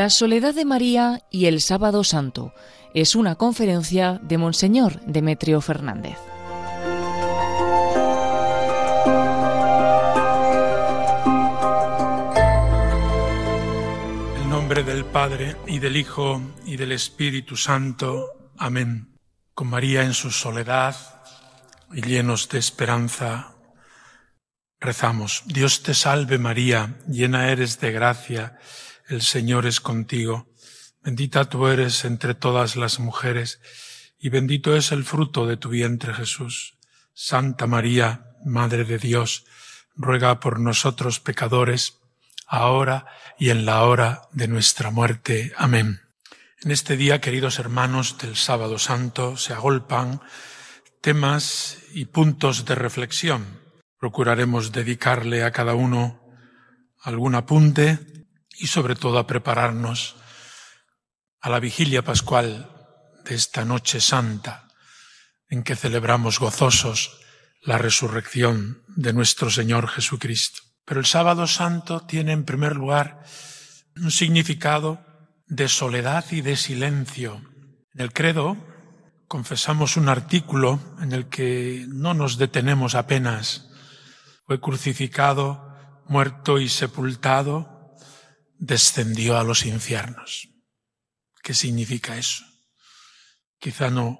La soledad de María y el sábado santo es una conferencia de Monseñor Demetrio Fernández. En nombre del Padre y del Hijo y del Espíritu Santo. Amén. Con María en su soledad y llenos de esperanza, rezamos. Dios te salve María, llena eres de gracia el Señor es contigo. Bendita tú eres entre todas las mujeres, y bendito es el fruto de tu vientre Jesús. Santa María, Madre de Dios, ruega por nosotros pecadores, ahora y en la hora de nuestra muerte. Amén. En este día, queridos hermanos del sábado santo, se agolpan temas y puntos de reflexión. Procuraremos dedicarle a cada uno algún apunte y sobre todo a prepararnos a la vigilia pascual de esta noche santa en que celebramos gozosos la resurrección de nuestro Señor Jesucristo. Pero el sábado santo tiene en primer lugar un significado de soledad y de silencio. En el credo confesamos un artículo en el que no nos detenemos apenas. Fue crucificado, muerto y sepultado descendió a los infiernos. ¿Qué significa eso? Quizá no,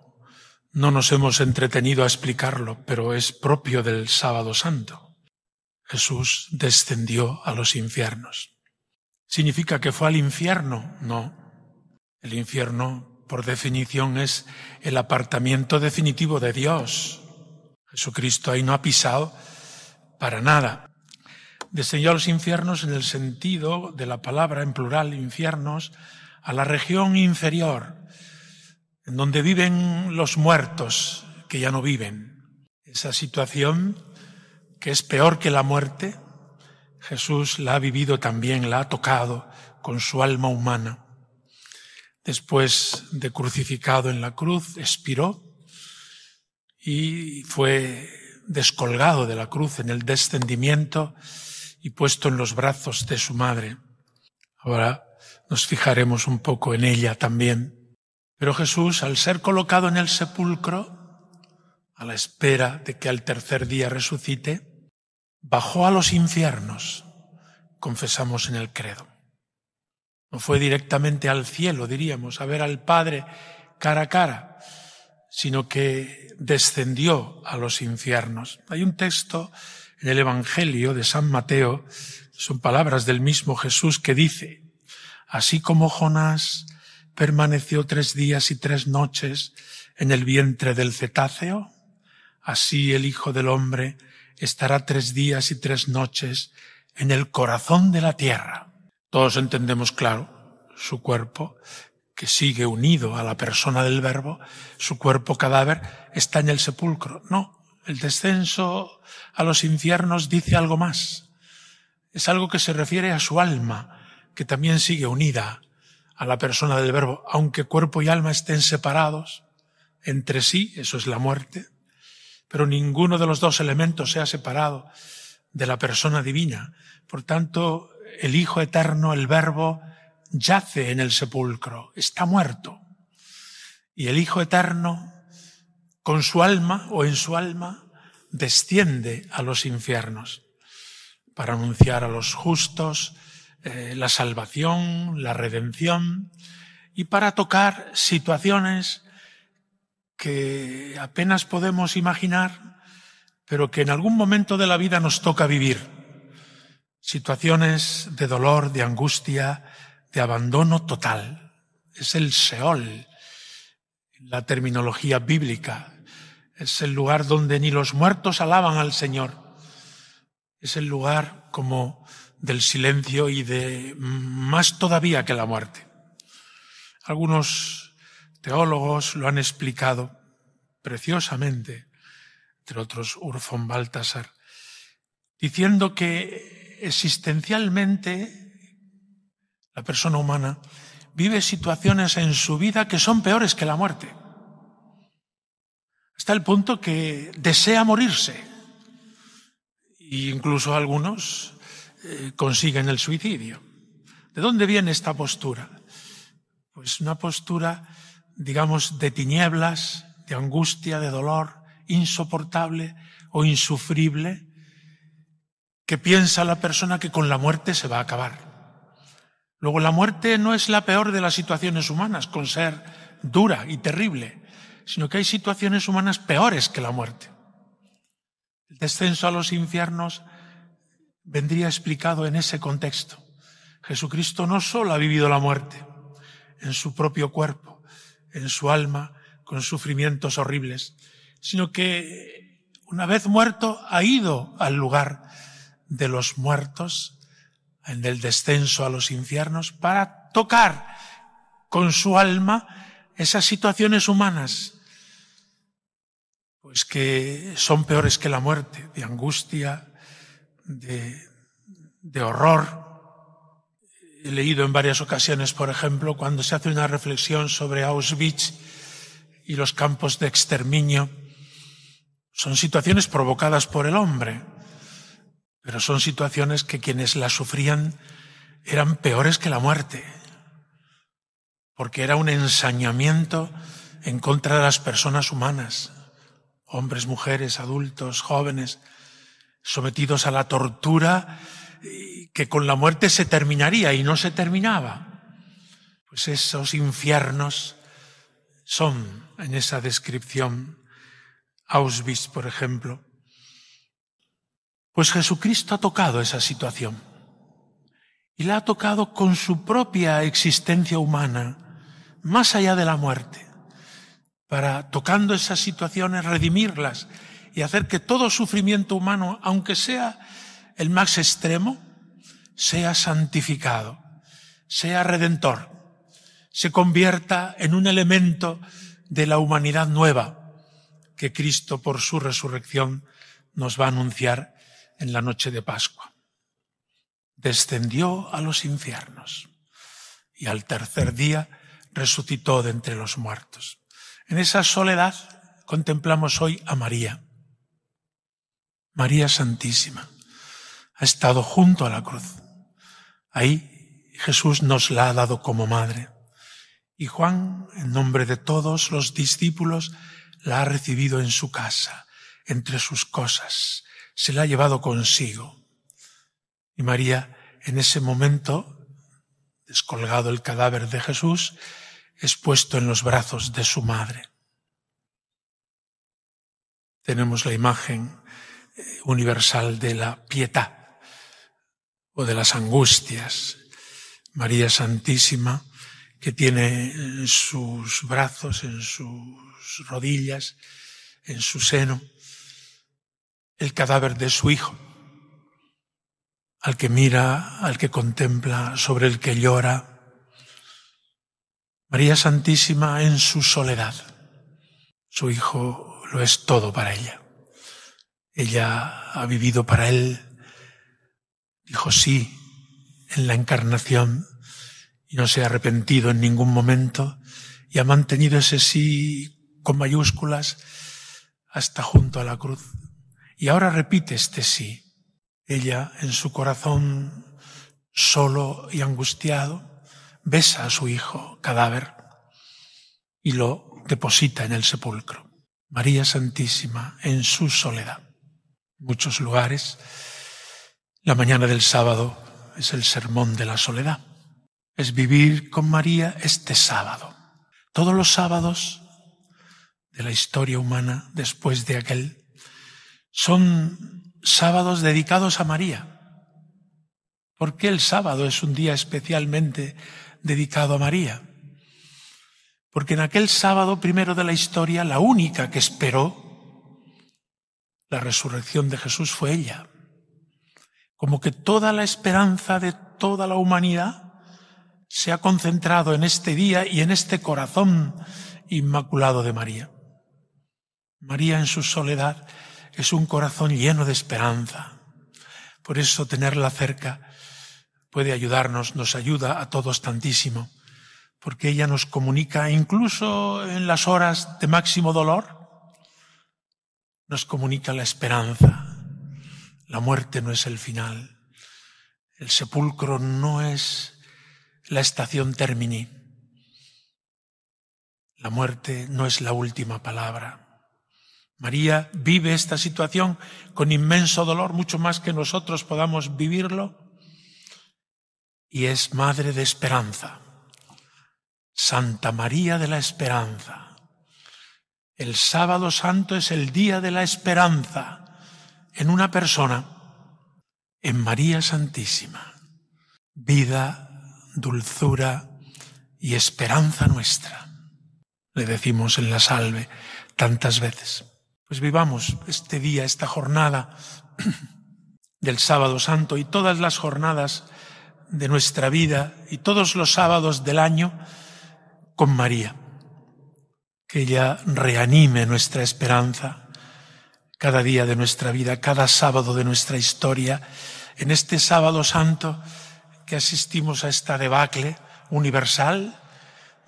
no nos hemos entretenido a explicarlo, pero es propio del sábado santo. Jesús descendió a los infiernos. ¿Significa que fue al infierno? No. El infierno, por definición, es el apartamiento definitivo de Dios. Jesucristo ahí no ha pisado para nada descendió a los infiernos en el sentido de la palabra en plural, infiernos, a la región inferior, en donde viven los muertos que ya no viven. Esa situación que es peor que la muerte, Jesús la ha vivido también, la ha tocado con su alma humana. Después de crucificado en la cruz, expiró y fue descolgado de la cruz en el descendimiento y puesto en los brazos de su madre. Ahora nos fijaremos un poco en ella también. Pero Jesús, al ser colocado en el sepulcro, a la espera de que al tercer día resucite, bajó a los infiernos, confesamos en el credo. No fue directamente al cielo, diríamos, a ver al Padre cara a cara, sino que descendió a los infiernos. Hay un texto en el Evangelio de San Mateo, son palabras del mismo Jesús que dice, así como Jonás permaneció tres días y tres noches en el vientre del cetáceo, así el Hijo del Hombre estará tres días y tres noches en el corazón de la tierra. Todos entendemos claro su cuerpo, que sigue unido a la persona del Verbo, su cuerpo cadáver está en el sepulcro. No, el descenso a los infiernos dice algo más. Es algo que se refiere a su alma, que también sigue unida a la persona del verbo, aunque cuerpo y alma estén separados entre sí, eso es la muerte, pero ninguno de los dos elementos se ha separado de la persona divina. Por tanto, el Hijo Eterno, el Verbo, yace en el sepulcro, está muerto. Y el Hijo Eterno con su alma o en su alma desciende a los infiernos para anunciar a los justos eh, la salvación, la redención y para tocar situaciones que apenas podemos imaginar, pero que en algún momento de la vida nos toca vivir. Situaciones de dolor, de angustia, de abandono total. Es el Seol, la terminología bíblica. Es el lugar donde ni los muertos alaban al Señor. Es el lugar como del silencio y de más todavía que la muerte. Algunos teólogos lo han explicado preciosamente, entre otros Urfon Baltasar, diciendo que existencialmente la persona humana vive situaciones en su vida que son peores que la muerte. hasta el punto que desea morirse. E incluso algunos eh, consiguen el suicidio. ¿De dónde viene esta postura? Pues una postura, digamos, de tinieblas, de angustia, de dolor, insoportable o insufrible, que piensa la persona que con la muerte se va a acabar. Luego, la muerte no es la peor de las situaciones humanas, con ser dura y terrible, sino que hay situaciones humanas peores que la muerte. El descenso a los infiernos vendría explicado en ese contexto. Jesucristo no solo ha vivido la muerte en su propio cuerpo, en su alma, con sufrimientos horribles, sino que una vez muerto ha ido al lugar de los muertos, en el descenso a los infiernos, para tocar con su alma esas situaciones humanas, pues que son peores que la muerte, de angustia, de, de horror. He leído en varias ocasiones, por ejemplo, cuando se hace una reflexión sobre Auschwitz y los campos de exterminio, son situaciones provocadas por el hombre pero son situaciones que quienes las sufrían eran peores que la muerte, porque era un ensañamiento en contra de las personas humanas, hombres, mujeres, adultos, jóvenes, sometidos a la tortura que con la muerte se terminaría y no se terminaba. Pues esos infiernos son en esa descripción Auschwitz, por ejemplo, pues Jesucristo ha tocado esa situación. Y la ha tocado con su propia existencia humana, más allá de la muerte, para, tocando esas situaciones, redimirlas y hacer que todo sufrimiento humano, aunque sea el más extremo, sea santificado, sea redentor, se convierta en un elemento de la humanidad nueva que Cristo por su resurrección nos va a anunciar en la noche de Pascua. Descendió a los infiernos y al tercer día resucitó de entre los muertos. En esa soledad contemplamos hoy a María. María Santísima ha estado junto a la cruz. Ahí Jesús nos la ha dado como madre. Y Juan, en nombre de todos los discípulos, la ha recibido en su casa, entre sus cosas, se la ha llevado consigo. Y María, en ese momento, descolgado el cadáver de Jesús, es puesto en los brazos de su madre. Tenemos la imagen eh, universal de la piedad o de las angustias. María Santísima, que tiene en sus brazos, en sus rodillas, en su seno, el cadáver de su hijo, al que mira, al que contempla, sobre el que llora. María Santísima en su soledad. Su hijo lo es todo para ella. Ella ha vivido para él, dijo sí en la encarnación y no se ha arrepentido en ningún momento y ha mantenido ese sí con mayúsculas hasta junto a la cruz. Y ahora repite este sí. Ella, en su corazón solo y angustiado, besa a su hijo cadáver y lo deposita en el sepulcro. María Santísima en su soledad. muchos lugares, la mañana del sábado es el sermón de la soledad. Es vivir con María este sábado. Todos los sábados de la historia humana después de aquel son sábados dedicados a María. ¿Por qué el sábado es un día especialmente dedicado a María? Porque en aquel sábado primero de la historia, la única que esperó la resurrección de Jesús fue ella. Como que toda la esperanza de toda la humanidad se ha concentrado en este día y en este corazón inmaculado de María. María en su soledad es un corazón lleno de esperanza. Por eso tenerla cerca puede ayudarnos, nos ayuda a todos tantísimo, porque ella nos comunica incluso en las horas de máximo dolor, nos comunica la esperanza. La muerte no es el final. El sepulcro no es la estación termini. La muerte no es la última palabra. María vive esta situación con inmenso dolor, mucho más que nosotros podamos vivirlo, y es madre de esperanza. Santa María de la Esperanza. El sábado santo es el día de la esperanza en una persona, en María Santísima. Vida, dulzura y esperanza nuestra. Le decimos en la salve tantas veces. Pues vivamos este día, esta jornada del sábado santo y todas las jornadas de nuestra vida y todos los sábados del año con María. Que ella reanime nuestra esperanza cada día de nuestra vida, cada sábado de nuestra historia. En este sábado santo que asistimos a esta debacle universal,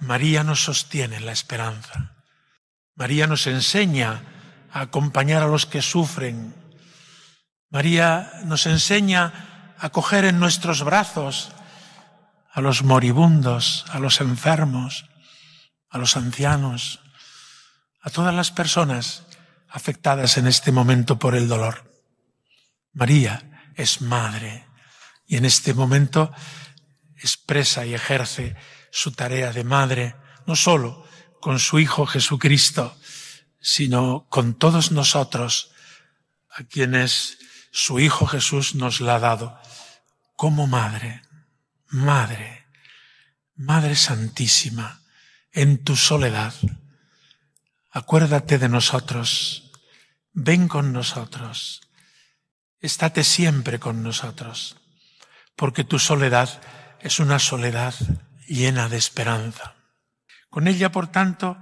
María nos sostiene en la esperanza. María nos enseña a acompañar a los que sufren. María nos enseña a coger en nuestros brazos a los moribundos, a los enfermos, a los ancianos, a todas las personas afectadas en este momento por el dolor. María es madre y en este momento expresa y ejerce su tarea de madre, no solo con su Hijo Jesucristo, sino con todos nosotros, a quienes su Hijo Jesús nos la ha dado, como Madre, Madre, Madre Santísima, en tu soledad. Acuérdate de nosotros, ven con nosotros, estate siempre con nosotros, porque tu soledad es una soledad llena de esperanza. Con ella, por tanto,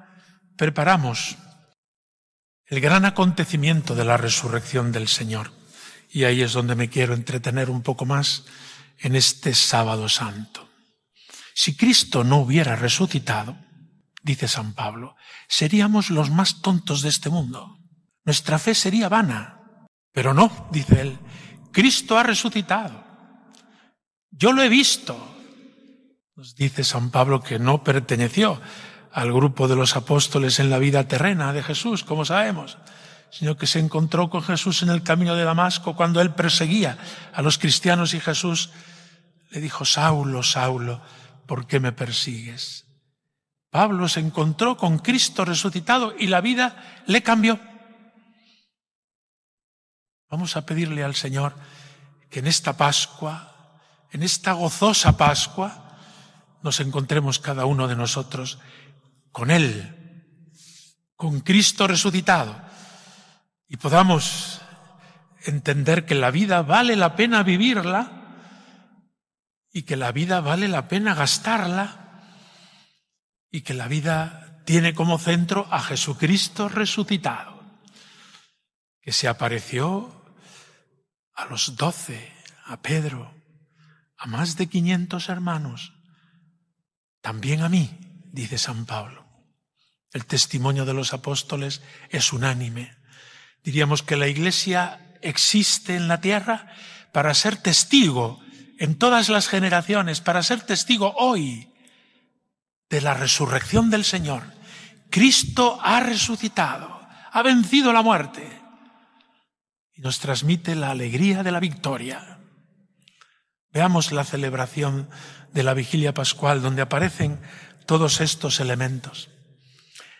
preparamos el gran acontecimiento de la resurrección del Señor. Y ahí es donde me quiero entretener un poco más en este sábado santo. Si Cristo no hubiera resucitado, dice San Pablo, seríamos los más tontos de este mundo. Nuestra fe sería vana. Pero no, dice él, Cristo ha resucitado. Yo lo he visto. Nos dice San Pablo que no perteneció al grupo de los apóstoles en la vida terrena de Jesús, como sabemos, sino que se encontró con Jesús en el camino de Damasco cuando él perseguía a los cristianos y Jesús le dijo, Saulo, Saulo, ¿por qué me persigues? Pablo se encontró con Cristo resucitado y la vida le cambió. Vamos a pedirle al Señor que en esta Pascua, en esta gozosa Pascua, nos encontremos cada uno de nosotros con Él, con Cristo resucitado, y podamos entender que la vida vale la pena vivirla y que la vida vale la pena gastarla y que la vida tiene como centro a Jesucristo resucitado, que se apareció a los doce, a Pedro, a más de quinientos hermanos, también a mí, dice San Pablo. El testimonio de los apóstoles es unánime. Diríamos que la Iglesia existe en la tierra para ser testigo en todas las generaciones, para ser testigo hoy de la resurrección del Señor. Cristo ha resucitado, ha vencido la muerte y nos transmite la alegría de la victoria. Veamos la celebración de la vigilia pascual donde aparecen todos estos elementos.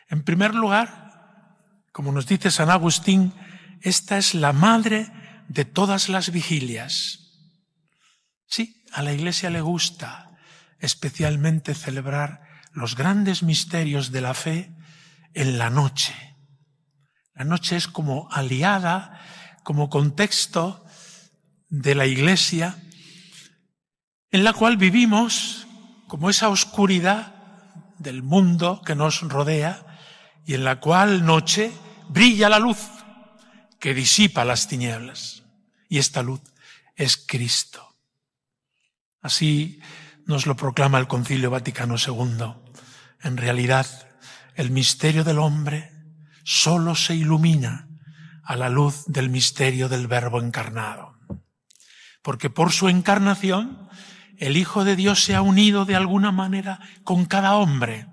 En primer lugar, como nos dice San Agustín, esta es la madre de todas las vigilias. Sí, a la Iglesia le gusta especialmente celebrar los grandes misterios de la fe en la noche. La noche es como aliada, como contexto de la Iglesia en la cual vivimos como esa oscuridad del mundo que nos rodea y en la cual noche brilla la luz que disipa las tinieblas. Y esta luz es Cristo. Así nos lo proclama el Concilio Vaticano II. En realidad, el misterio del hombre solo se ilumina a la luz del misterio del Verbo encarnado. Porque por su encarnación el Hijo de Dios se ha unido de alguna manera con cada hombre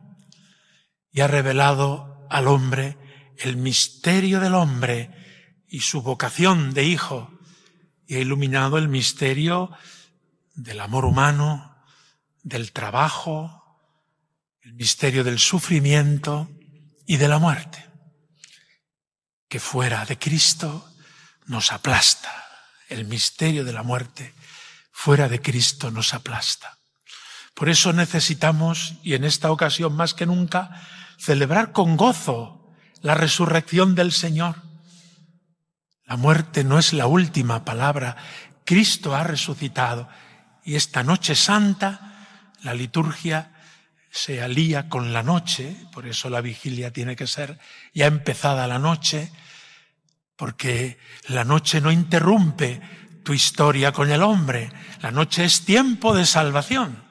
y ha revelado al hombre el misterio del hombre y su vocación de hijo y ha iluminado el misterio del amor humano, del trabajo, el misterio del sufrimiento y de la muerte, que fuera de Cristo nos aplasta. El misterio de la muerte fuera de Cristo nos aplasta. Por eso necesitamos, y en esta ocasión más que nunca, celebrar con gozo la resurrección del Señor. La muerte no es la última palabra. Cristo ha resucitado y esta noche santa, la liturgia se alía con la noche, por eso la vigilia tiene que ser ya empezada la noche, porque la noche no interrumpe tu historia con el hombre, la noche es tiempo de salvación.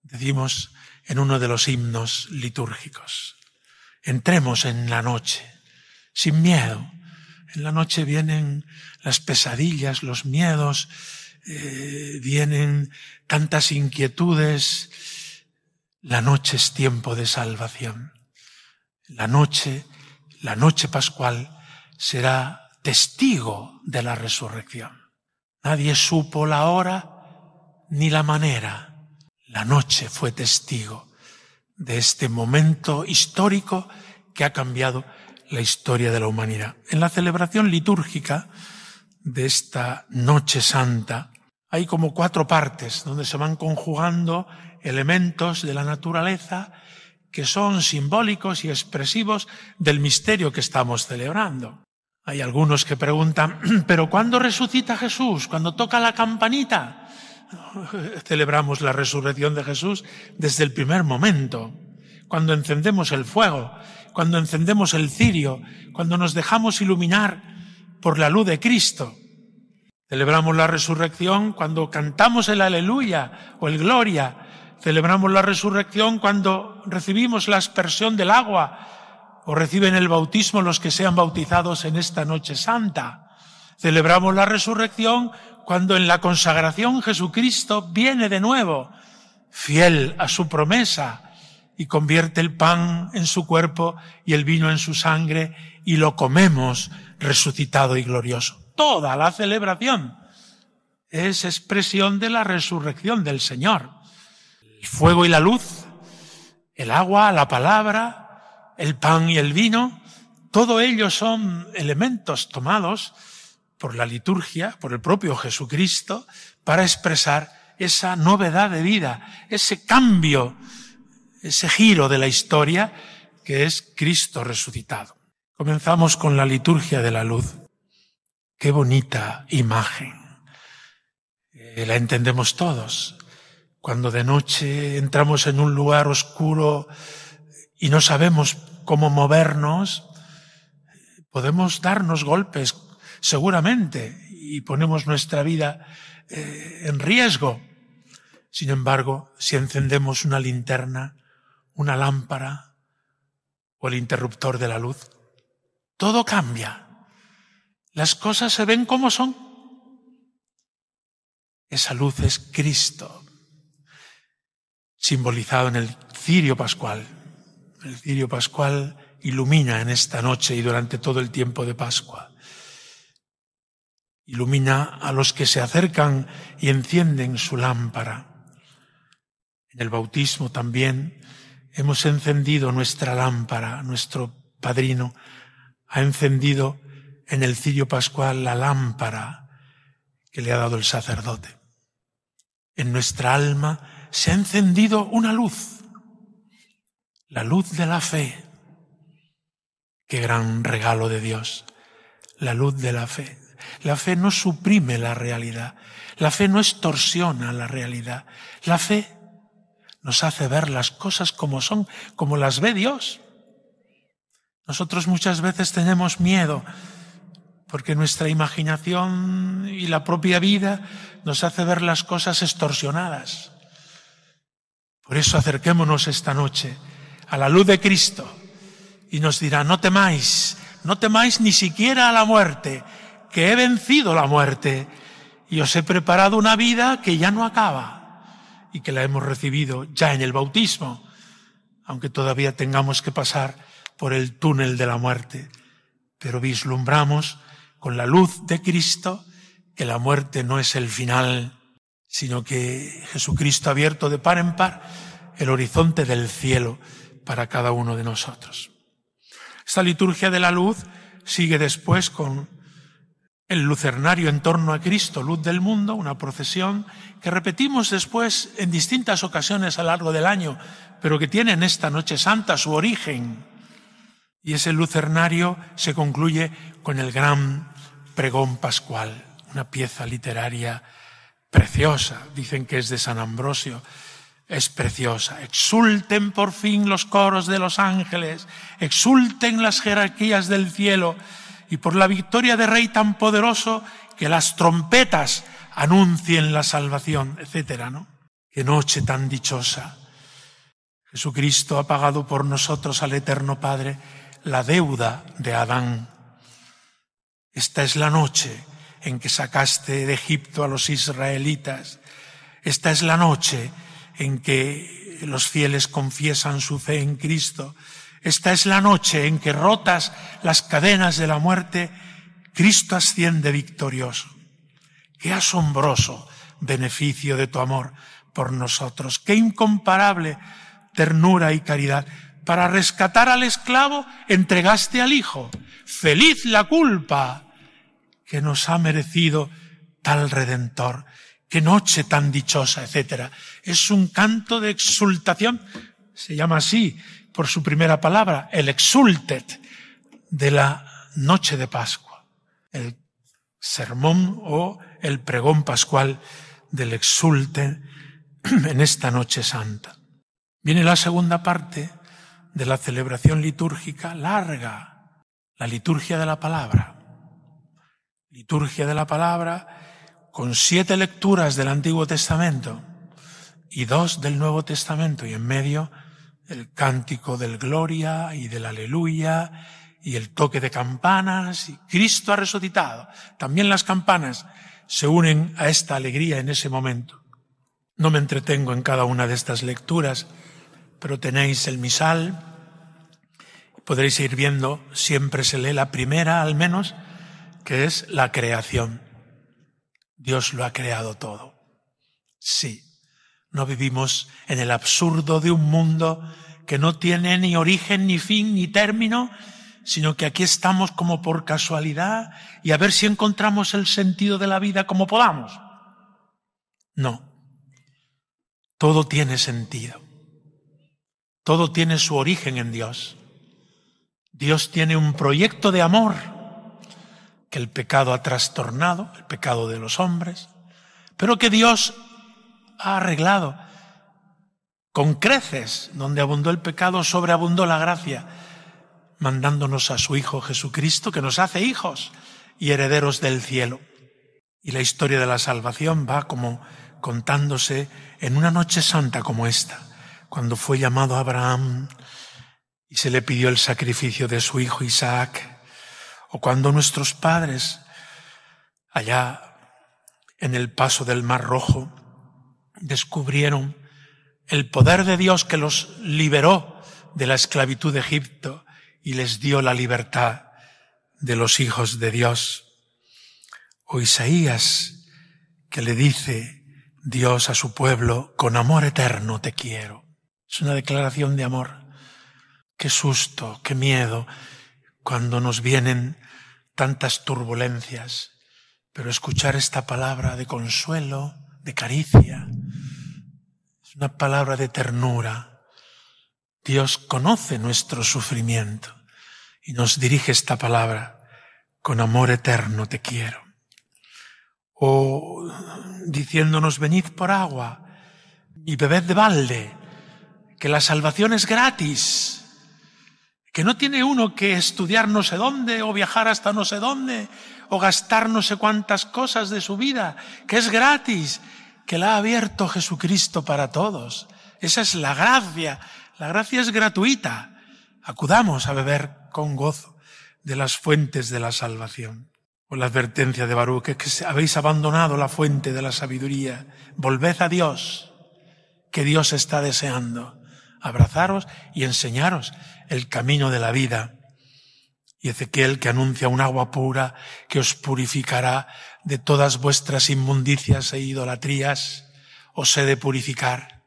Decimos en uno de los himnos litúrgicos, entremos en la noche, sin miedo. En la noche vienen las pesadillas, los miedos, eh, vienen tantas inquietudes. La noche es tiempo de salvación. La noche, la noche pascual, será testigo de la resurrección. Nadie supo la hora ni la manera. La noche fue testigo de este momento histórico que ha cambiado la historia de la humanidad. En la celebración litúrgica de esta Noche Santa hay como cuatro partes donde se van conjugando elementos de la naturaleza que son simbólicos y expresivos del misterio que estamos celebrando. Hay algunos que preguntan, ¿pero cuándo resucita Jesús? ¿Cuándo toca la campanita? Celebramos la resurrección de Jesús desde el primer momento, cuando encendemos el fuego, cuando encendemos el cirio, cuando nos dejamos iluminar por la luz de Cristo. Celebramos la resurrección cuando cantamos el aleluya o el gloria. Celebramos la resurrección cuando recibimos la aspersión del agua o reciben el bautismo los que sean bautizados en esta noche santa. Celebramos la resurrección cuando en la consagración Jesucristo viene de nuevo, fiel a su promesa, y convierte el pan en su cuerpo y el vino en su sangre y lo comemos resucitado y glorioso toda la celebración es expresión de la resurrección del Señor. El fuego y la luz, el agua, la palabra, el pan y el vino, todo ello son elementos tomados por la liturgia, por el propio Jesucristo, para expresar esa novedad de vida, ese cambio, ese giro de la historia que es Cristo resucitado. Comenzamos con la liturgia de la luz. Qué bonita imagen. Eh, la entendemos todos. Cuando de noche entramos en un lugar oscuro y no sabemos cómo movernos, podemos darnos golpes, seguramente, y ponemos nuestra vida eh, en riesgo. Sin embargo, si encendemos una linterna, una lámpara o el interruptor de la luz, todo cambia. Las cosas se ven como son. Esa luz es Cristo, simbolizado en el cirio pascual. El cirio pascual ilumina en esta noche y durante todo el tiempo de Pascua. Ilumina a los que se acercan y encienden su lámpara. En el bautismo también hemos encendido nuestra lámpara, nuestro padrino ha encendido en el cirio pascual la lámpara que le ha dado el sacerdote. En nuestra alma se ha encendido una luz, la luz de la fe. Qué gran regalo de Dios, la luz de la fe. La fe no suprime la realidad, la fe no extorsiona la realidad, la fe nos hace ver las cosas como son, como las ve Dios. Nosotros muchas veces tenemos miedo porque nuestra imaginación y la propia vida nos hace ver las cosas extorsionadas. Por eso acerquémonos esta noche a la luz de Cristo y nos dirá, no temáis, no temáis ni siquiera a la muerte, que he vencido la muerte y os he preparado una vida que ya no acaba y que la hemos recibido ya en el bautismo, aunque todavía tengamos que pasar por el túnel de la muerte. Pero vislumbramos con la luz de Cristo que la muerte no es el final, sino que Jesucristo ha abierto de par en par el horizonte del cielo para cada uno de nosotros. Esta liturgia de la luz sigue después con el lucernario en torno a Cristo, luz del mundo, una procesión que repetimos después en distintas ocasiones a lo largo del año, pero que tiene en esta noche santa su origen. Y ese lucernario se concluye con el gran pregón pascual, una pieza literaria preciosa, dicen que es de San Ambrosio, es preciosa. Exulten por fin los coros de los ángeles, exulten las jerarquías del cielo y por la victoria de Rey tan poderoso que las trompetas anuncien la salvación, etcétera, ¿no? Qué noche tan dichosa. Jesucristo ha pagado por nosotros al Eterno Padre la deuda de Adán. Esta es la noche en que sacaste de Egipto a los israelitas. Esta es la noche en que los fieles confiesan su fe en Cristo. Esta es la noche en que rotas las cadenas de la muerte, Cristo asciende victorioso. Qué asombroso beneficio de tu amor por nosotros. Qué incomparable ternura y caridad. Para rescatar al esclavo entregaste al Hijo. Feliz la culpa que nos ha merecido tal Redentor qué noche tan dichosa, etcétera. Es un canto de exultación, se llama así por su primera palabra, el exultet de la noche de Pascua, el sermón o el pregón pascual del exulte en esta noche santa. Viene la segunda parte de la celebración litúrgica larga, la liturgia de la palabra. Liturgia de la palabra con siete lecturas del Antiguo Testamento y dos del Nuevo Testamento y en medio el cántico del gloria y del aleluya y el toque de campanas y Cristo ha resucitado. También las campanas se unen a esta alegría en ese momento. No me entretengo en cada una de estas lecturas, pero tenéis el misal, podréis ir viendo, siempre se lee la primera al menos, que es la creación. Dios lo ha creado todo. Sí, no vivimos en el absurdo de un mundo que no tiene ni origen, ni fin, ni término, sino que aquí estamos como por casualidad y a ver si encontramos el sentido de la vida como podamos. No. Todo tiene sentido. Todo tiene su origen en Dios. Dios tiene un proyecto de amor que el pecado ha trastornado, el pecado de los hombres, pero que Dios ha arreglado. Con creces, donde abundó el pecado, sobreabundó la gracia, mandándonos a su Hijo Jesucristo, que nos hace hijos y herederos del cielo. Y la historia de la salvación va como contándose en una noche santa como esta, cuando fue llamado Abraham y se le pidió el sacrificio de su hijo Isaac o cuando nuestros padres, allá en el paso del Mar Rojo, descubrieron el poder de Dios que los liberó de la esclavitud de Egipto y les dio la libertad de los hijos de Dios. O Isaías, que le dice Dios a su pueblo, con amor eterno te quiero. Es una declaración de amor. Qué susto, qué miedo cuando nos vienen tantas turbulencias, pero escuchar esta palabra de consuelo, de caricia, es una palabra de ternura. Dios conoce nuestro sufrimiento y nos dirige esta palabra, con amor eterno te quiero. O diciéndonos, venid por agua y bebed de balde, que la salvación es gratis que no tiene uno que estudiar no sé dónde o viajar hasta no sé dónde o gastar no sé cuántas cosas de su vida, que es gratis, que la ha abierto Jesucristo para todos. Esa es la gracia. La gracia es gratuita. Acudamos a beber con gozo de las fuentes de la salvación. O la advertencia de Baruch, que, que habéis abandonado la fuente de la sabiduría. Volved a Dios, que Dios está deseando. Abrazaros y enseñaros el camino de la vida. Y Ezequiel que anuncia un agua pura que os purificará de todas vuestras inmundicias e idolatrías, os he de purificar.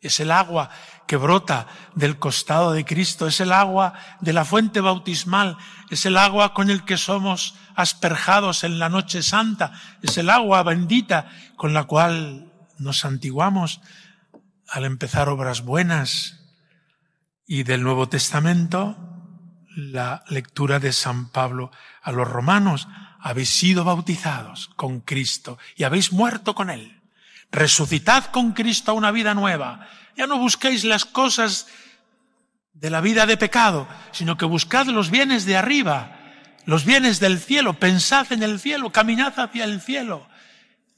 Es el agua que brota del costado de Cristo, es el agua de la fuente bautismal, es el agua con el que somos asperjados en la noche santa, es el agua bendita con la cual nos santiguamos al empezar obras buenas. Y del Nuevo Testamento, la lectura de San Pablo a los romanos, habéis sido bautizados con Cristo y habéis muerto con Él. Resucitad con Cristo a una vida nueva. Ya no busquéis las cosas de la vida de pecado, sino que buscad los bienes de arriba, los bienes del cielo. Pensad en el cielo, caminad hacia el cielo,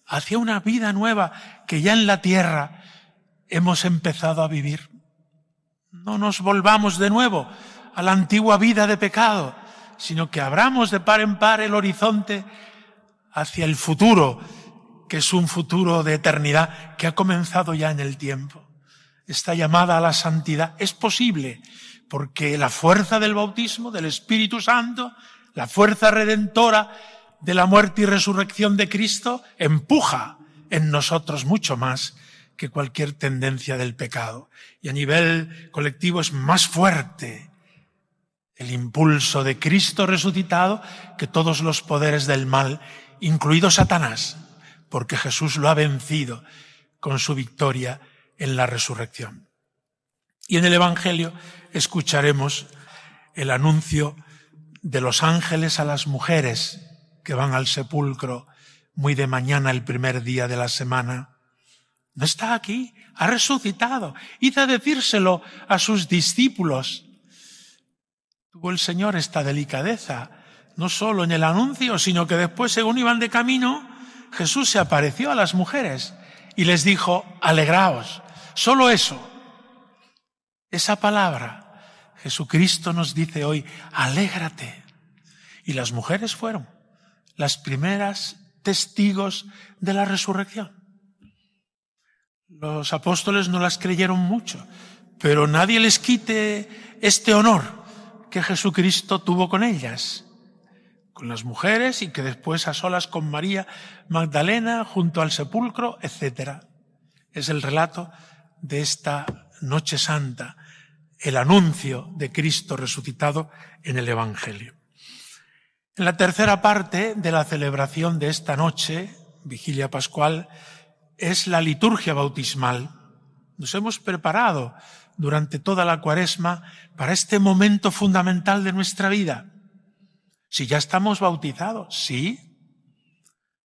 hacia una vida nueva que ya en la tierra hemos empezado a vivir. No nos volvamos de nuevo a la antigua vida de pecado, sino que abramos de par en par el horizonte hacia el futuro, que es un futuro de eternidad que ha comenzado ya en el tiempo. Esta llamada a la santidad es posible porque la fuerza del bautismo, del Espíritu Santo, la fuerza redentora de la muerte y resurrección de Cristo, empuja en nosotros mucho más que cualquier tendencia del pecado. Y a nivel colectivo es más fuerte el impulso de Cristo resucitado que todos los poderes del mal, incluido Satanás, porque Jesús lo ha vencido con su victoria en la resurrección. Y en el Evangelio escucharemos el anuncio de los ángeles a las mujeres que van al sepulcro muy de mañana el primer día de la semana. No está aquí, ha resucitado. Id a decírselo a sus discípulos. Tuvo el Señor esta delicadeza, no solo en el anuncio, sino que después, según iban de camino, Jesús se apareció a las mujeres y les dijo, alegraos. Solo eso. Esa palabra, Jesucristo nos dice hoy, alégrate. Y las mujeres fueron las primeras testigos de la resurrección. Los apóstoles no las creyeron mucho, pero nadie les quite este honor que Jesucristo tuvo con ellas, con las mujeres y que después a solas con María Magdalena junto al sepulcro, etc. Es el relato de esta noche santa, el anuncio de Cristo resucitado en el Evangelio. En la tercera parte de la celebración de esta noche, vigilia pascual, es la liturgia bautismal. Nos hemos preparado durante toda la cuaresma para este momento fundamental de nuestra vida. Si ya estamos bautizados, sí.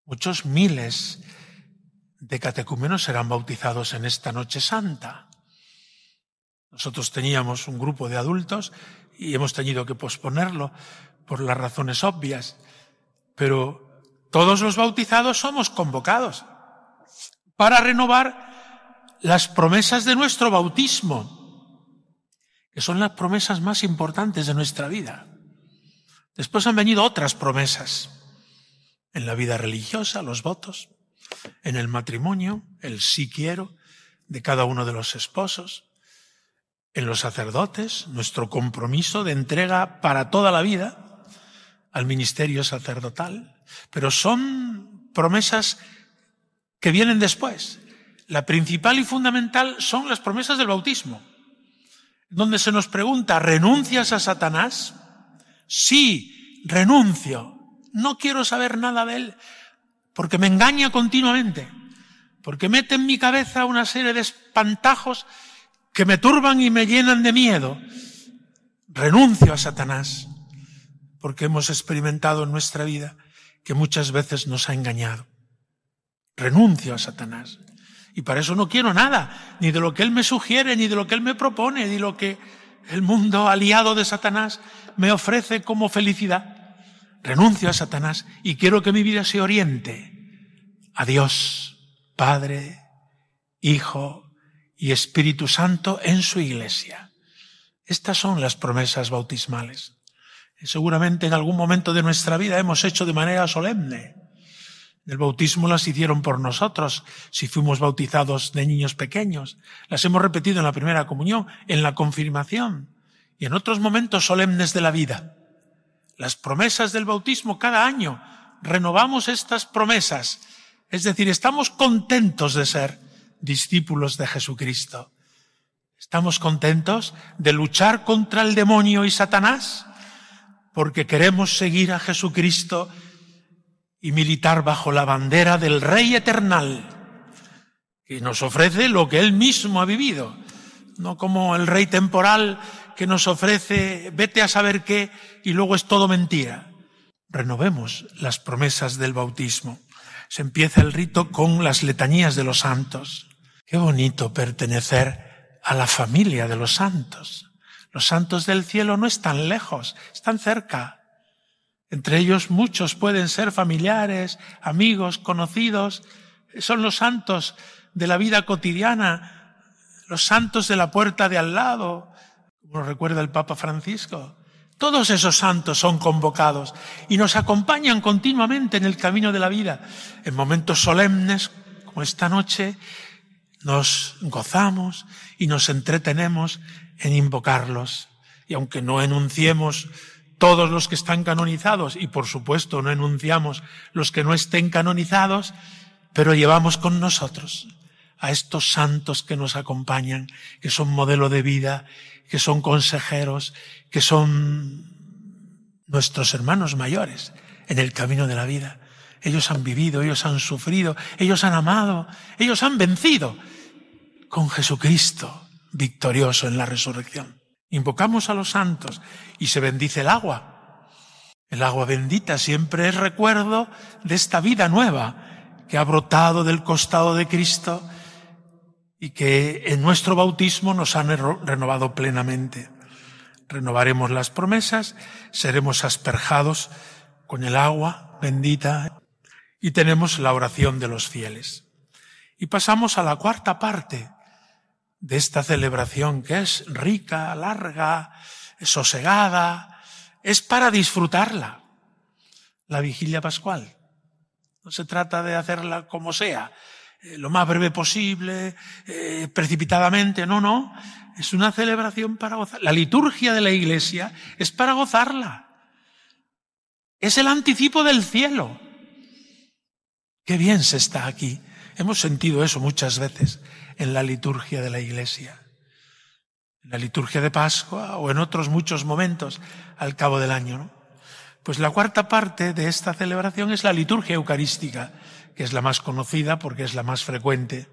Muchos miles de catecúmenos serán bautizados en esta noche santa. Nosotros teníamos un grupo de adultos y hemos tenido que posponerlo por las razones obvias, pero todos los bautizados somos convocados para renovar las promesas de nuestro bautismo que son las promesas más importantes de nuestra vida. Después han venido otras promesas en la vida religiosa, los votos, en el matrimonio, el sí quiero de cada uno de los esposos, en los sacerdotes, nuestro compromiso de entrega para toda la vida al ministerio sacerdotal, pero son promesas que vienen después. La principal y fundamental son las promesas del bautismo donde se nos pregunta, ¿renuncias a Satanás? Sí, renuncio. No quiero saber nada de él porque me engaña continuamente, porque mete en mi cabeza una serie de espantajos que me turban y me llenan de miedo. Renuncio a Satanás porque hemos experimentado en nuestra vida que muchas veces nos ha engañado. Renuncio a Satanás. Y para eso no quiero nada, ni de lo que Él me sugiere, ni de lo que Él me propone, ni de lo que el mundo aliado de Satanás me ofrece como felicidad. Renuncio a Satanás y quiero que mi vida se oriente a Dios, Padre, Hijo y Espíritu Santo en su iglesia. Estas son las promesas bautismales. Seguramente en algún momento de nuestra vida hemos hecho de manera solemne. El bautismo las hicieron por nosotros, si fuimos bautizados de niños pequeños. Las hemos repetido en la primera comunión, en la confirmación y en otros momentos solemnes de la vida. Las promesas del bautismo cada año renovamos estas promesas. Es decir, estamos contentos de ser discípulos de Jesucristo. Estamos contentos de luchar contra el demonio y Satanás porque queremos seguir a Jesucristo y militar bajo la bandera del Rey Eternal, que nos ofrece lo que Él mismo ha vivido, no como el Rey temporal que nos ofrece vete a saber qué y luego es todo mentira. Renovemos las promesas del bautismo. Se empieza el rito con las letanías de los santos. Qué bonito pertenecer a la familia de los santos. Los santos del cielo no están lejos, están cerca. Entre ellos muchos pueden ser familiares, amigos, conocidos. Son los santos de la vida cotidiana, los santos de la puerta de al lado, como recuerda el Papa Francisco. Todos esos santos son convocados y nos acompañan continuamente en el camino de la vida. En momentos solemnes, como esta noche, nos gozamos y nos entretenemos en invocarlos. Y aunque no enunciemos todos los que están canonizados, y por supuesto no enunciamos los que no estén canonizados, pero llevamos con nosotros a estos santos que nos acompañan, que son modelo de vida, que son consejeros, que son nuestros hermanos mayores en el camino de la vida. Ellos han vivido, ellos han sufrido, ellos han amado, ellos han vencido con Jesucristo victorioso en la resurrección. Invocamos a los santos y se bendice el agua. El agua bendita siempre es recuerdo de esta vida nueva que ha brotado del costado de Cristo y que en nuestro bautismo nos han renovado plenamente. Renovaremos las promesas, seremos asperjados con el agua bendita y tenemos la oración de los fieles. Y pasamos a la cuarta parte de esta celebración que es rica, larga, sosegada, es para disfrutarla. La vigilia pascual. No se trata de hacerla como sea, eh, lo más breve posible, eh, precipitadamente, no, no. Es una celebración para gozar. La liturgia de la iglesia es para gozarla. Es el anticipo del cielo. Qué bien se está aquí. Hemos sentido eso muchas veces en la liturgia de la iglesia. En la liturgia de Pascua o en otros muchos momentos al cabo del año. Pues la cuarta parte de esta celebración es la liturgia eucarística, que es la más conocida porque es la más frecuente,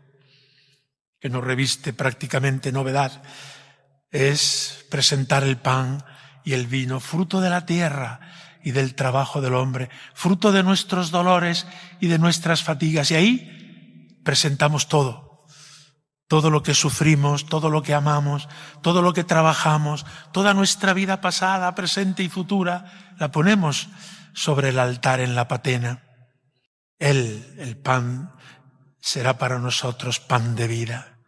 que no reviste prácticamente novedad. Es presentar el pan y el vino, fruto de la tierra y del trabajo del hombre, fruto de nuestros dolores y de nuestras fatigas. Y ahí presentamos todo, todo lo que sufrimos, todo lo que amamos, todo lo que trabajamos, toda nuestra vida pasada, presente y futura, la ponemos sobre el altar en la patena. Él, el pan, será para nosotros pan de vida.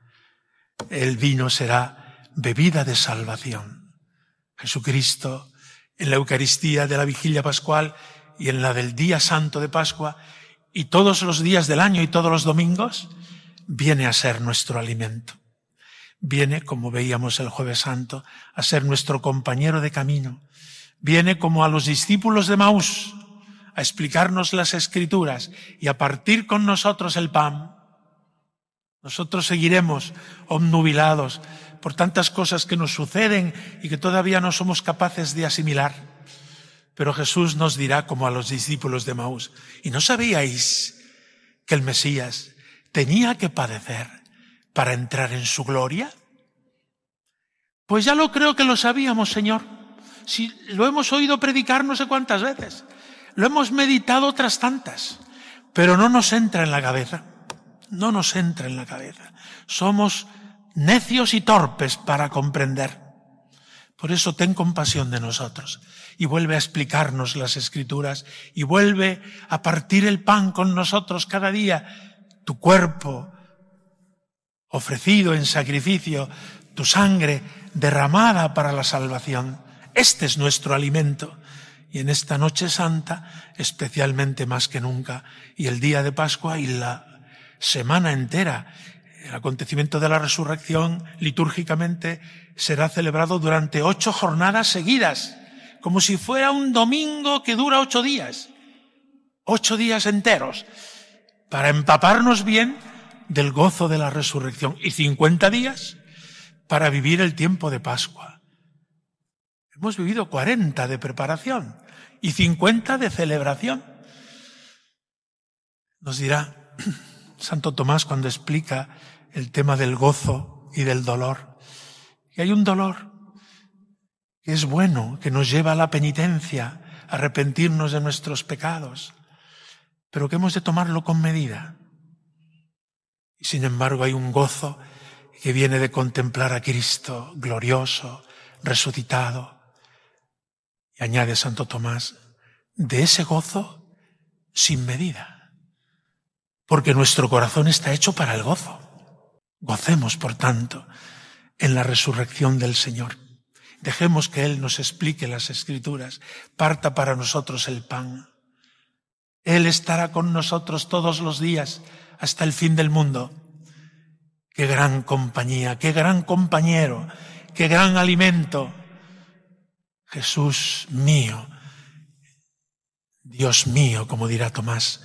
El vino será bebida de salvación. Jesucristo, en la Eucaristía de la vigilia pascual y en la del día santo de Pascua, y todos los días del año y todos los domingos, viene a ser nuestro alimento. Viene, como veíamos el jueves santo, a ser nuestro compañero de camino. Viene como a los discípulos de Maús a explicarnos las escrituras y a partir con nosotros el pan. Nosotros seguiremos obnubilados por tantas cosas que nos suceden y que todavía no somos capaces de asimilar. Pero Jesús nos dirá como a los discípulos de Maús, ¿y no sabíais que el Mesías tenía que padecer para entrar en su gloria? Pues ya lo creo que lo sabíamos, Señor. Si lo hemos oído predicar no sé cuántas veces. Lo hemos meditado otras tantas. Pero no nos entra en la cabeza. No nos entra en la cabeza. Somos necios y torpes para comprender. Por eso ten compasión de nosotros y vuelve a explicarnos las escrituras y vuelve a partir el pan con nosotros cada día tu cuerpo ofrecido en sacrificio, tu sangre derramada para la salvación. Este es nuestro alimento. y en esta noche santa especialmente más que nunca, y el día de Pascua y la semana entera. El acontecimiento de la resurrección litúrgicamente será celebrado durante ocho jornadas seguidas, como si fuera un domingo que dura ocho días, ocho días enteros, para empaparnos bien del gozo de la resurrección y cincuenta días para vivir el tiempo de Pascua. Hemos vivido cuarenta de preparación y cincuenta de celebración. Nos dirá Santo Tomás cuando explica el tema del gozo y del dolor, que hay un dolor que es bueno, que nos lleva a la penitencia, a arrepentirnos de nuestros pecados, pero que hemos de tomarlo con medida. Y sin embargo hay un gozo que viene de contemplar a Cristo glorioso, resucitado. Y añade Santo Tomás, de ese gozo sin medida, porque nuestro corazón está hecho para el gozo. Gocemos, por tanto, en la resurrección del Señor. Dejemos que Él nos explique las escrituras, parta para nosotros el pan. Él estará con nosotros todos los días hasta el fin del mundo. Qué gran compañía, qué gran compañero, qué gran alimento. Jesús mío, Dios mío, como dirá Tomás,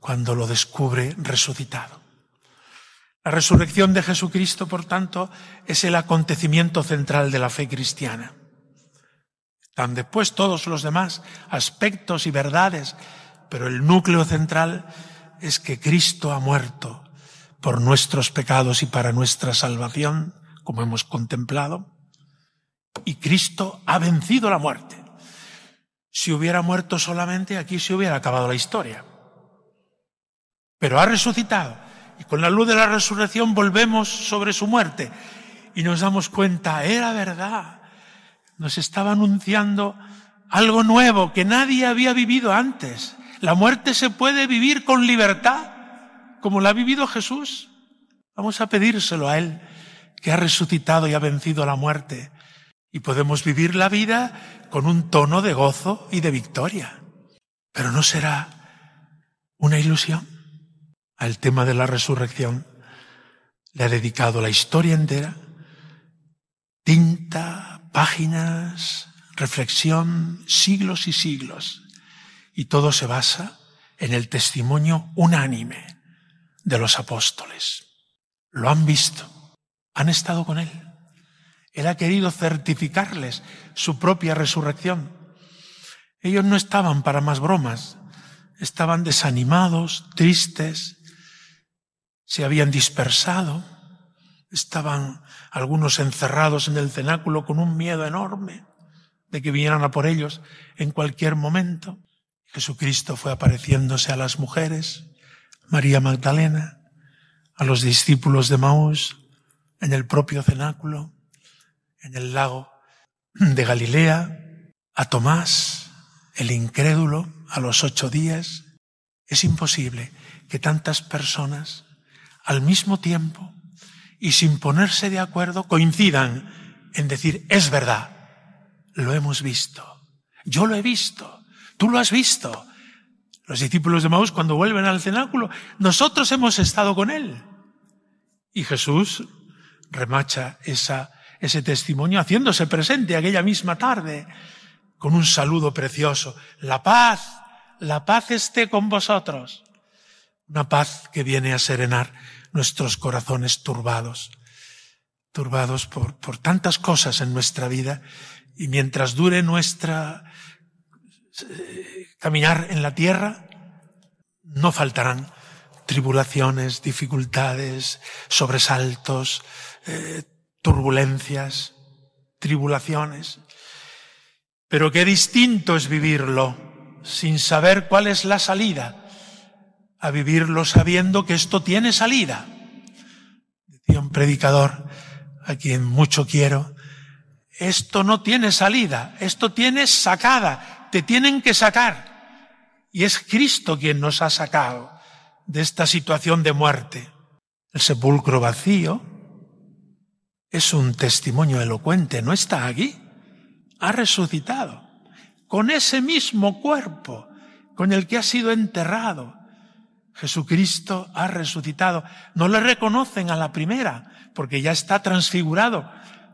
cuando lo descubre resucitado. La resurrección de Jesucristo, por tanto, es el acontecimiento central de la fe cristiana. Están después todos los demás aspectos y verdades, pero el núcleo central es que Cristo ha muerto por nuestros pecados y para nuestra salvación, como hemos contemplado, y Cristo ha vencido la muerte. Si hubiera muerto solamente, aquí se hubiera acabado la historia. Pero ha resucitado y con la luz de la resurrección volvemos sobre su muerte y nos damos cuenta, era verdad, nos estaba anunciando algo nuevo que nadie había vivido antes. La muerte se puede vivir con libertad, como la ha vivido Jesús. Vamos a pedírselo a Él, que ha resucitado y ha vencido la muerte. Y podemos vivir la vida con un tono de gozo y de victoria. Pero no será una ilusión. Al tema de la resurrección le ha dedicado la historia entera, tinta, páginas, reflexión, siglos y siglos. Y todo se basa en el testimonio unánime de los apóstoles. Lo han visto, han estado con Él. Él ha querido certificarles su propia resurrección. Ellos no estaban para más bromas, estaban desanimados, tristes, se habían dispersado, estaban algunos encerrados en el cenáculo con un miedo enorme de que vinieran a por ellos en cualquier momento. Jesucristo fue apareciéndose a las mujeres, María Magdalena, a los discípulos de Maús, en el propio cenáculo, en el lago de Galilea, a Tomás, el incrédulo, a los ocho días. Es imposible que tantas personas al mismo tiempo y sin ponerse de acuerdo coincidan en decir, es verdad, lo hemos visto, yo lo he visto, Tú lo has visto. Los discípulos de Maús cuando vuelven al cenáculo, nosotros hemos estado con él. Y Jesús remacha esa, ese testimonio haciéndose presente aquella misma tarde con un saludo precioso. La paz, la paz esté con vosotros. Una paz que viene a serenar nuestros corazones turbados, turbados por, por tantas cosas en nuestra vida y mientras dure nuestra caminar en la tierra, no faltarán tribulaciones, dificultades, sobresaltos, eh, turbulencias, tribulaciones. Pero qué distinto es vivirlo sin saber cuál es la salida, a vivirlo sabiendo que esto tiene salida. Decía un predicador a quien mucho quiero, esto no tiene salida, esto tiene sacada, te tienen que sacar. Y es Cristo quien nos ha sacado de esta situación de muerte. El sepulcro vacío es un testimonio elocuente, no está aquí, ha resucitado. con ese mismo cuerpo con el que ha sido enterrado. Jesucristo ha resucitado. No le reconocen a la primera, porque ya está transfigurado.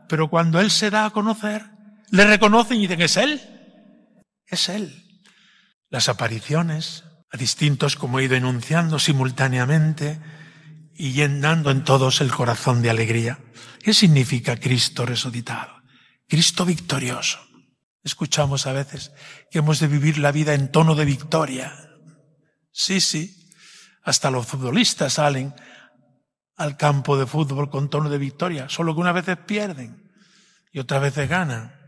Pero cuando Él se da a conocer, le reconocen y dicen, es Él. Es Él. Las apariciones a distintos, como he ido enunciando simultáneamente, y llenando en todos el corazón de alegría. ¿Qué significa Cristo resucitado? Cristo victorioso. Escuchamos a veces que hemos de vivir la vida en tono de victoria. Sí, sí. Hasta los futbolistas salen al campo de fútbol con tono de victoria, solo que unas veces pierden y otras veces ganan.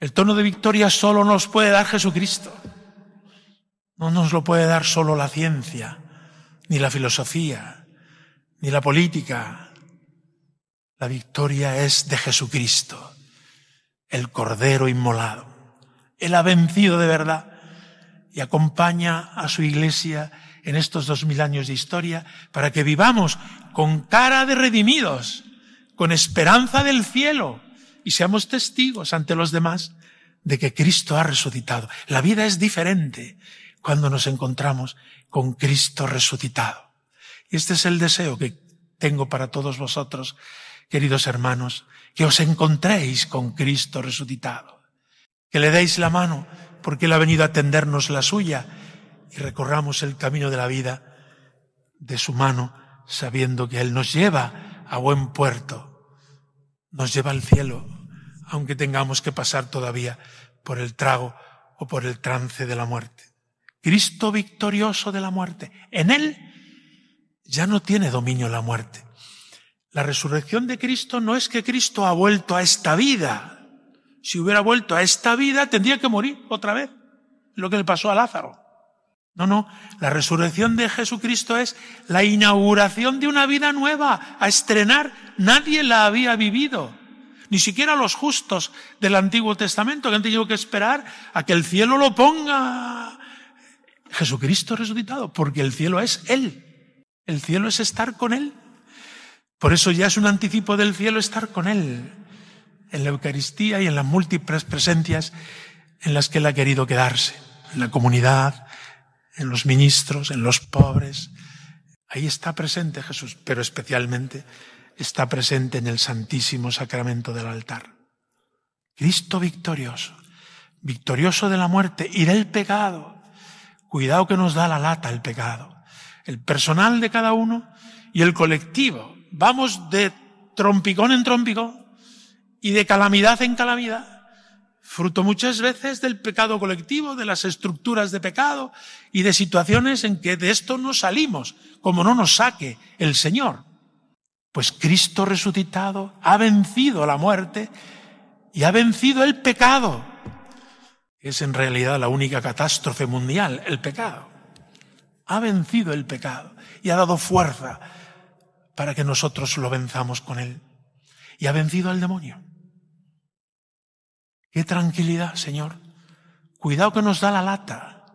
El tono de victoria solo nos puede dar Jesucristo. No nos lo puede dar solo la ciencia, ni la filosofía, ni la política. La victoria es de Jesucristo, el Cordero inmolado. Él ha vencido de verdad y acompaña a su iglesia en estos dos mil años de historia para que vivamos con cara de redimidos, con esperanza del cielo y seamos testigos ante los demás de que Cristo ha resucitado. La vida es diferente cuando nos encontramos con Cristo resucitado. Y este es el deseo que tengo para todos vosotros, queridos hermanos, que os encontréis con Cristo resucitado, que le deis la mano porque Él ha venido a tendernos la suya y recorramos el camino de la vida de su mano, sabiendo que Él nos lleva a buen puerto, nos lleva al cielo, aunque tengamos que pasar todavía por el trago o por el trance de la muerte. Cristo victorioso de la muerte. En Él ya no tiene dominio la muerte. La resurrección de Cristo no es que Cristo ha vuelto a esta vida. Si hubiera vuelto a esta vida, tendría que morir otra vez. Lo que le pasó a Lázaro. No, no. La resurrección de Jesucristo es la inauguración de una vida nueva, a estrenar. Nadie la había vivido. Ni siquiera los justos del Antiguo Testamento que han tenido que esperar a que el cielo lo ponga. Jesucristo resucitado, porque el cielo es Él. El cielo es estar con Él. Por eso ya es un anticipo del cielo estar con Él en la Eucaristía y en las múltiples presencias en las que Él ha querido quedarse, en la comunidad, en los ministros, en los pobres. Ahí está presente Jesús, pero especialmente está presente en el Santísimo Sacramento del altar. Cristo victorioso, victorioso de la muerte y del pecado. Cuidado que nos da la lata el pecado el personal de cada uno y el colectivo. Vamos de trompicón en trompicón y de calamidad en calamidad, fruto muchas veces del pecado colectivo, de las estructuras de pecado y de situaciones en que de esto no salimos, como no nos saque el Señor. Pues Cristo resucitado ha vencido la muerte y ha vencido el pecado, es en realidad la única catástrofe mundial, el pecado ha vencido el pecado y ha dado fuerza para que nosotros lo venzamos con él. Y ha vencido al demonio. Qué tranquilidad, Señor. Cuidado que nos da la lata.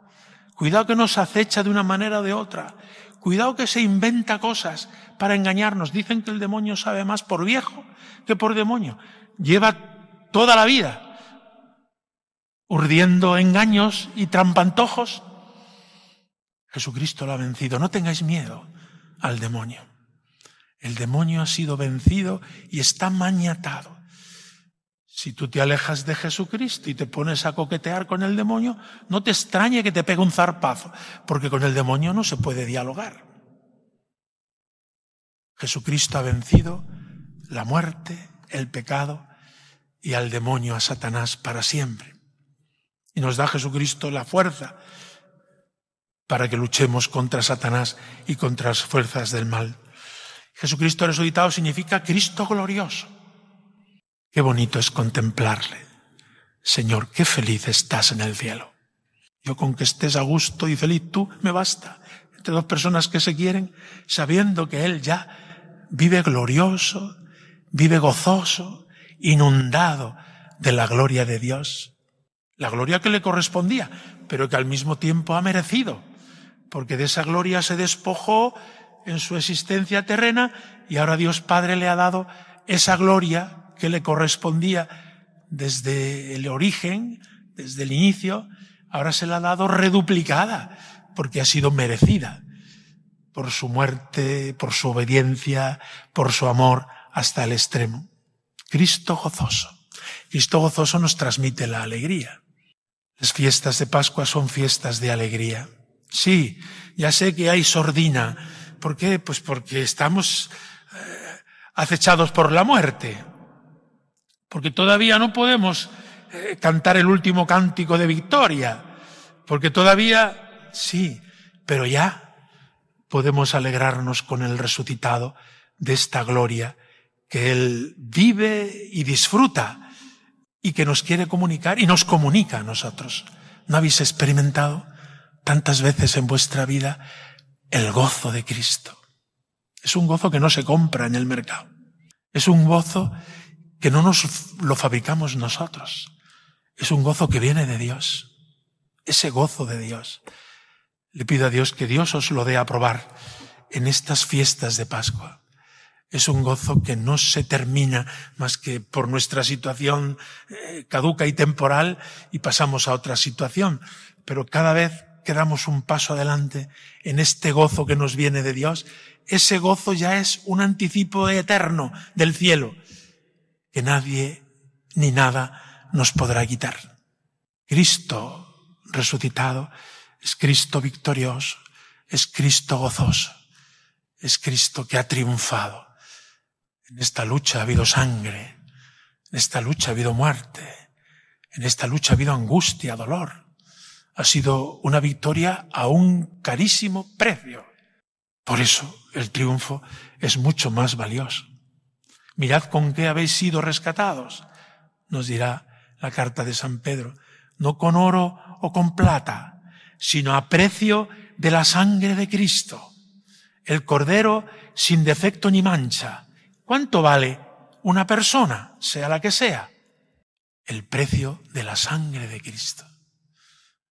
Cuidado que nos acecha de una manera o de otra. Cuidado que se inventa cosas para engañarnos. Dicen que el demonio sabe más por viejo que por demonio. Lleva toda la vida urdiendo engaños y trampantojos Jesucristo lo ha vencido. No tengáis miedo al demonio. El demonio ha sido vencido y está maniatado. Si tú te alejas de Jesucristo y te pones a coquetear con el demonio, no te extrañe que te pegue un zarpazo, porque con el demonio no se puede dialogar. Jesucristo ha vencido la muerte, el pecado y al demonio, a Satanás para siempre. Y nos da Jesucristo la fuerza para que luchemos contra Satanás y contra las fuerzas del mal. Jesucristo resucitado significa Cristo glorioso. Qué bonito es contemplarle. Señor, qué feliz estás en el cielo. Yo con que estés a gusto y feliz tú me basta. Entre dos personas que se quieren, sabiendo que Él ya vive glorioso, vive gozoso, inundado de la gloria de Dios. La gloria que le correspondía, pero que al mismo tiempo ha merecido porque de esa gloria se despojó en su existencia terrena y ahora Dios Padre le ha dado esa gloria que le correspondía desde el origen, desde el inicio, ahora se la ha dado reduplicada, porque ha sido merecida por su muerte, por su obediencia, por su amor hasta el extremo. Cristo gozoso. Cristo gozoso nos transmite la alegría. Las fiestas de Pascua son fiestas de alegría. Sí, ya sé que hay sordina. ¿Por qué? Pues porque estamos eh, acechados por la muerte. Porque todavía no podemos eh, cantar el último cántico de victoria. Porque todavía, sí, pero ya podemos alegrarnos con el resucitado de esta gloria que Él vive y disfruta y que nos quiere comunicar y nos comunica a nosotros. ¿No habéis experimentado tantas veces en vuestra vida el gozo de Cristo? Es un gozo que no se compra en el mercado. Es un gozo que no nos lo fabricamos nosotros. Es un gozo que viene de Dios. Ese gozo de Dios. Le pido a Dios que Dios os lo dé a probar en estas fiestas de Pascua. Es un gozo que no se termina más que por nuestra situación eh, caduca y temporal y pasamos a otra situación. Pero cada vez que damos un paso adelante en este gozo que nos viene de Dios, ese gozo ya es un anticipo eterno del cielo que nadie ni nada nos podrá quitar. Cristo resucitado es Cristo victorioso, es Cristo gozoso, es Cristo que ha triunfado. En esta lucha ha habido sangre, en esta lucha ha habido muerte, en esta lucha ha habido angustia, dolor. Ha sido una victoria a un carísimo precio. Por eso el triunfo es mucho más valioso. Mirad con qué habéis sido rescatados, nos dirá la carta de San Pedro, no con oro o con plata, sino a precio de la sangre de Cristo, el Cordero sin defecto ni mancha. ¿Cuánto vale una persona, sea la que sea? El precio de la sangre de Cristo.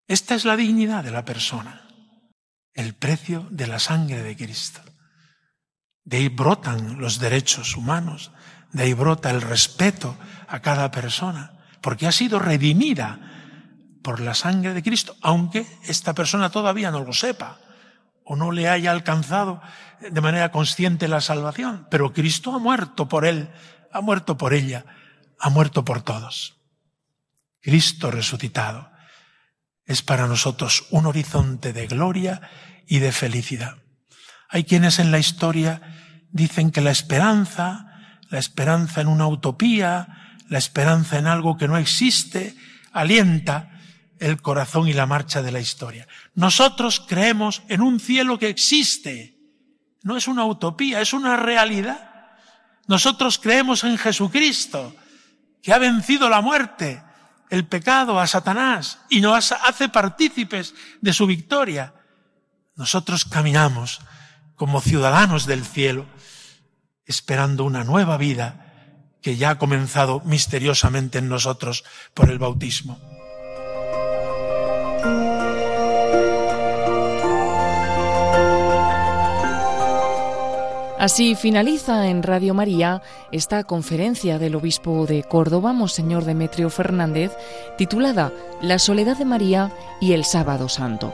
Esta es la dignidad de la persona, el precio de la sangre de Cristo. De ahí brotan los derechos humanos, de ahí brota el respeto a cada persona, porque ha sido redimida por la sangre de Cristo, aunque esta persona todavía no lo sepa o no le haya alcanzado de manera consciente la salvación. Pero Cristo ha muerto por él, ha muerto por ella, ha muerto por todos. Cristo resucitado es para nosotros un horizonte de gloria y de felicidad. Hay quienes en la historia dicen que la esperanza, la esperanza en una utopía, la esperanza en algo que no existe, alienta el corazón y la marcha de la historia. Nosotros creemos en un cielo que existe. No es una utopía, es una realidad. Nosotros creemos en Jesucristo, que ha vencido la muerte, el pecado, a Satanás, y nos hace partícipes de su victoria. Nosotros caminamos como ciudadanos del cielo, esperando una nueva vida que ya ha comenzado misteriosamente en nosotros por el bautismo. Así finaliza en Radio María esta conferencia del obispo de Córdoba, Monseñor Demetrio Fernández, titulada La soledad de María y el sábado santo.